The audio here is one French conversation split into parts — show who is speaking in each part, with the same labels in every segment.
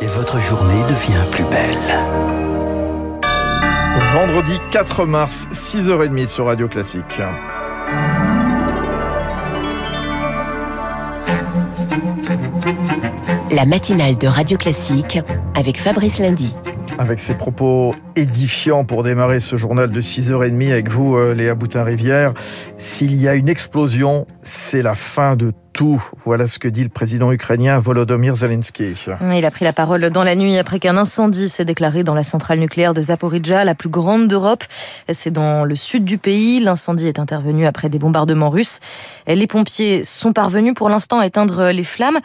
Speaker 1: et votre journée devient plus belle.
Speaker 2: Vendredi 4 mars, 6h30 sur Radio Classique.
Speaker 3: La matinale de Radio Classique avec Fabrice Lundy.
Speaker 2: Avec ses propos édifiants pour démarrer ce journal de 6h30 avec vous, euh, Léa Boutin-Rivière. S'il y a une explosion, c'est la fin de tout. Voilà ce que dit le président ukrainien Volodymyr Zelensky.
Speaker 4: Il a pris la parole dans la nuit après qu'un incendie s'est déclaré dans la centrale nucléaire de Zaporizhzhia, la plus grande d'Europe. C'est dans le sud du pays. L'incendie est intervenu après des bombardements russes. Les pompiers sont parvenus pour l'instant à éteindre les flammes.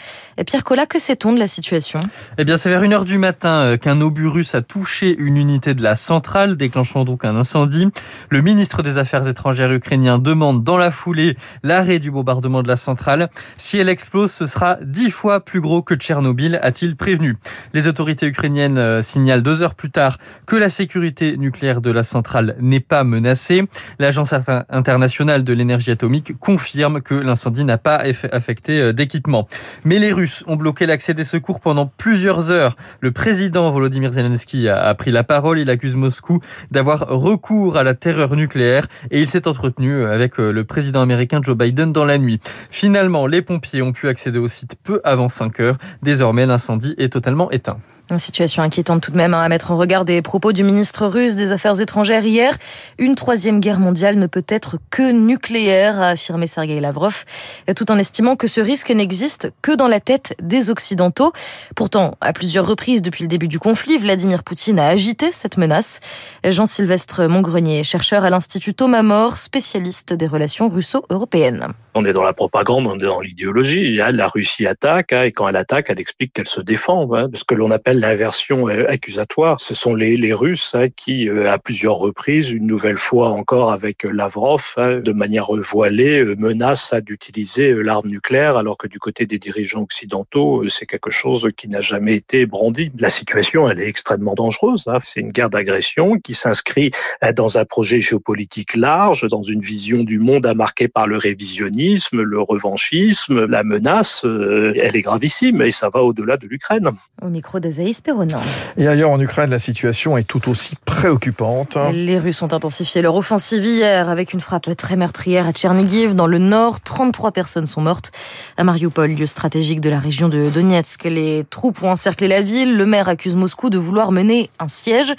Speaker 4: Pierre Collat, que sait-on de la situation?
Speaker 5: Eh bien, c'est vers 1h du matin euh, qu'un obus russe a touché une unité de la centrale, déclenchant donc un incendie. Le ministre des Affaires étrangères ukrainien demande dans la foulée l'arrêt du bombardement de la centrale. Si elle explose, ce sera dix fois plus gros que Tchernobyl, a-t-il prévenu. Les autorités ukrainiennes euh, signalent deux heures plus tard que la sécurité nucléaire de la centrale n'est pas menacée. L'Agence internationale de l'énergie atomique confirme que l'incendie n'a pas affecté euh, d'équipement. Mais les Russes ont bloqué l'accès des secours pendant plusieurs heures. Le président Volodymyr Zelensky a pris la parole. Il accuse Moscou d'avoir recours à la terreur nucléaire et il s'est entretenu euh, avec le président américain Joe Biden dans la nuit. Finalement, les pompiers ont pu accéder au site peu avant 5 heures. Désormais, l'incendie est totalement éteint.
Speaker 4: Une situation inquiétante tout de même hein, à mettre en regard des propos du ministre russe des Affaires étrangères hier. Une troisième guerre mondiale ne peut être que nucléaire, a affirmé Sergei Lavrov, tout en estimant que ce risque n'existe que dans la tête des Occidentaux. Pourtant, à plusieurs reprises depuis le début du conflit, Vladimir Poutine a agité cette menace. Jean-Sylvestre Montgrenier, chercheur à l'Institut Thomas More, spécialiste des relations russo-européennes.
Speaker 6: On est dans la propagande, on est dans l'idéologie. La Russie attaque, hein, et quand elle attaque, elle explique qu'elle se défend. Hein, ce que l'on appelle l'inversion euh, accusatoire. Ce sont les, Russes hein, qui, euh, à plusieurs reprises, une nouvelle fois encore avec Lavrov, de manière voilée, euh, menacent d'utiliser l'arme nucléaire, alors que du côté des dirigeants occidentaux, c'est quelque chose qui n'a jamais été brandi. La situation, elle est extrêmement dangereuse. C'est une guerre d'agression qui s'inscrit dans un projet géopolitique large, dans une vision du monde marquée par le révisionnisme, le revanchisme, la menace. Elle est gravissime et ça va au-delà de l'Ukraine.
Speaker 2: Et ailleurs en Ukraine, la situation est tout aussi préoccupante.
Speaker 4: Les Russes ont intensifié leur offensive hier avec une frappe très meurtrière à Tchernigiv, dans le nord. 33 personnes sont mortes. À Mariupol, lieu stratégique de la région de Donetsk, les troupes ont encerclé la ville. Le maire accuse Moscou de vouloir mener un siège.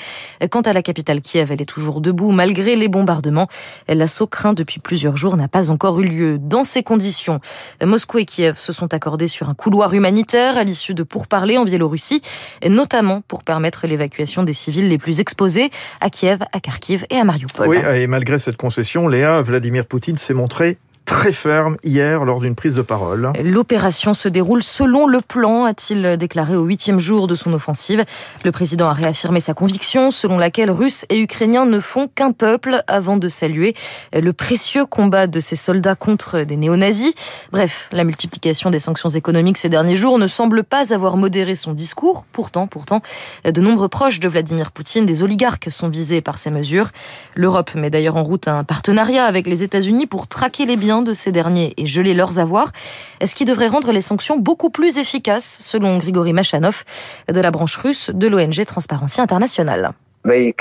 Speaker 4: Quant à la capitale Kiev, elle est toujours debout malgré les bombardements. L'assaut craint depuis plusieurs jours n'a pas encore eu lieu. Dans ces conditions, Moscou et Kiev se sont accordés sur un couloir humanitaire à l'issue de pourparlers en Biélorussie notamment pour permettre l'évacuation des civils les plus exposés à Kiev, à Kharkiv et à Mariupol.
Speaker 2: Oui, et malgré cette concession, Léa, Vladimir Poutine s'est montré très ferme hier lors d'une prise de parole.
Speaker 4: L'opération se déroule selon le plan, a-t-il déclaré au huitième jour de son offensive. Le président a réaffirmé sa conviction selon laquelle Russes et Ukrainiens ne font qu'un peuple avant de saluer le précieux combat de ces soldats contre des néo-nazis. Bref, la multiplication des sanctions économiques ces derniers jours ne semble pas avoir modéré son discours. Pourtant, pourtant, de nombreux proches de Vladimir Poutine, des oligarques, sont visés par ces mesures. L'Europe met d'ailleurs en route un partenariat avec les États-Unis pour traquer les biens de ces derniers et geler leurs avoirs, ce qui devrait rendre les sanctions beaucoup plus efficaces, selon Grigory Machanov de la branche russe de l'ONG Transparency International.
Speaker 7: Uh,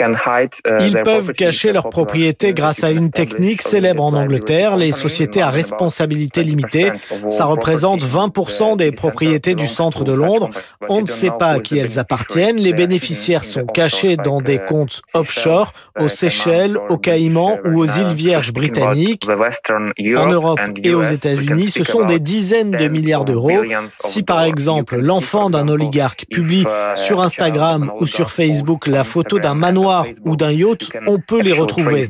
Speaker 7: Ils peuvent cacher leurs propriétés grâce à une technique célèbre en Angleterre, les sociétés à responsabilité limitée. Ça représente 20% des propriétés du centre de Londres. On ne sait pas à qui elles appartiennent. Les bénéficiaires sont cachés dans des comptes offshore aux Seychelles, aux Caïmans ou aux îles Vierges britanniques. En Europe et aux États-Unis, ce sont des dizaines de milliards d'euros. Si par exemple l'enfant d'un oligarque publie sur Instagram ou sur Facebook la photo d'un manoir ou d'un yacht, on peut les retrouver.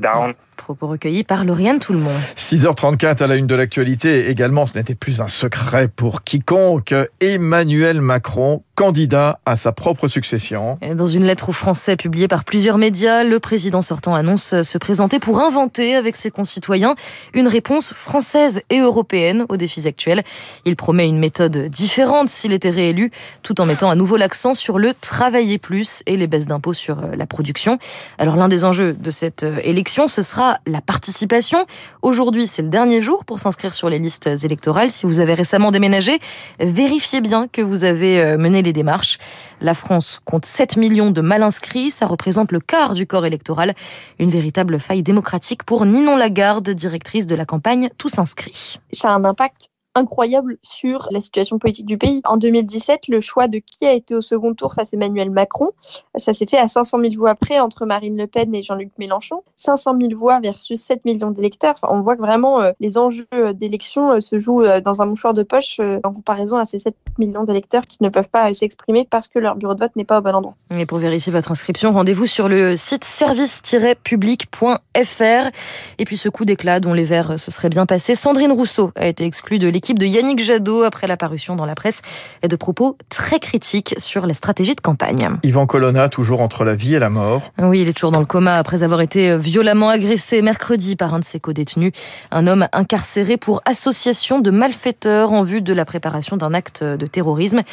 Speaker 4: Propos recueillis par Lauriane Tout le monde.
Speaker 2: 6h34 à la une de l'actualité. Également, ce n'était plus un secret pour quiconque. Emmanuel Macron, candidat à sa propre succession.
Speaker 4: Dans une lettre aux Français publiée par plusieurs médias, le président sortant annonce se présenter pour inventer avec ses concitoyens une réponse française et européenne aux défis actuels. Il promet une méthode différente s'il était réélu, tout en mettant à nouveau l'accent sur le travailler plus et les baisses d'impôts sur la production. Alors l'un des enjeux de cette élection, ce sera la participation. Aujourd'hui, c'est le dernier jour pour s'inscrire sur les listes électorales. Si vous avez récemment déménagé, vérifiez bien que vous avez euh, mené les démarches. La France compte 7 millions de mal inscrits, ça représente le quart du corps électoral. Une véritable faille démocratique pour Ninon Lagarde, directrice de la campagne Tous inscrits.
Speaker 8: Ça a un impact incroyable sur la situation politique du pays. En 2017, le choix de qui a été au second tour face à Emmanuel Macron, ça s'est fait à 500 000 voix près entre Marine Le Pen et Jean-Luc Mélenchon. 500 000 voix versus 7 millions d'électeurs. on voit que vraiment euh, les enjeux d'élection euh, se jouent euh, dans un mouchoir de poche en comparaison à ces 7 millions d'électeurs qui ne peuvent pas s'exprimer parce que leur bureau de vote n'est pas au bon endroit.
Speaker 4: Et pour vérifier votre inscription, rendez-vous sur le site service-public.fr. Et puis ce coup d'éclat dont les Verts se seraient bien passés, Sandrine Rousseau a été exclue de l'équipe l'équipe de Yannick Jadot après l'apparition dans la presse et de propos très critiques sur la stratégie de campagne.
Speaker 2: Yvan Colonna, toujours entre la vie et la mort.
Speaker 4: Oui, il est toujours dans le coma après avoir été violemment agressé mercredi par un de ses co-détenus, un homme incarcéré pour association de malfaiteurs en vue de la préparation d'un acte de terrorisme.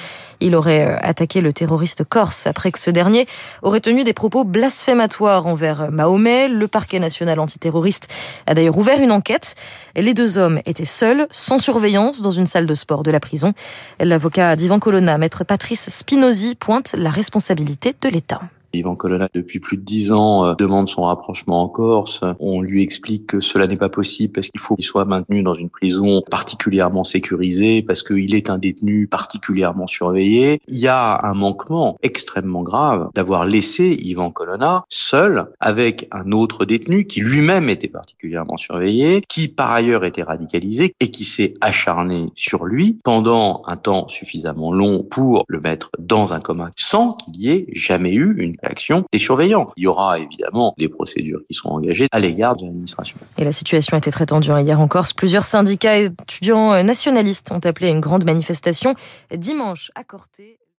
Speaker 4: Il aurait attaqué le terroriste corse après que ce dernier aurait tenu des propos blasphématoires envers Mahomet. Le parquet national antiterroriste a d'ailleurs ouvert une enquête. Les deux hommes étaient seuls, sans surveillance dans une salle de sport de la prison. L'avocat d'Ivan Colonna, maître Patrice Spinozzi, pointe la responsabilité de l'État.
Speaker 9: Yvan Colonna, depuis plus de dix ans, euh, demande son rapprochement en Corse. On lui explique que cela n'est pas possible parce qu'il faut qu'il soit maintenu dans une prison particulièrement sécurisée, parce qu'il est un détenu particulièrement surveillé. Il y a un manquement extrêmement grave d'avoir laissé Yvan Colonna seul avec un autre détenu qui lui-même était particulièrement surveillé, qui par ailleurs était radicalisé et qui s'est acharné sur lui pendant un temps suffisamment long pour le mettre dans un coma sans qu'il y ait jamais eu une action des surveillants. Il y aura évidemment des procédures qui seront engagées à l'égard de l'administration.
Speaker 4: Et la situation était très tendue hein. hier en Corse. Plusieurs syndicats étudiants nationalistes ont appelé à une grande manifestation dimanche à Corté.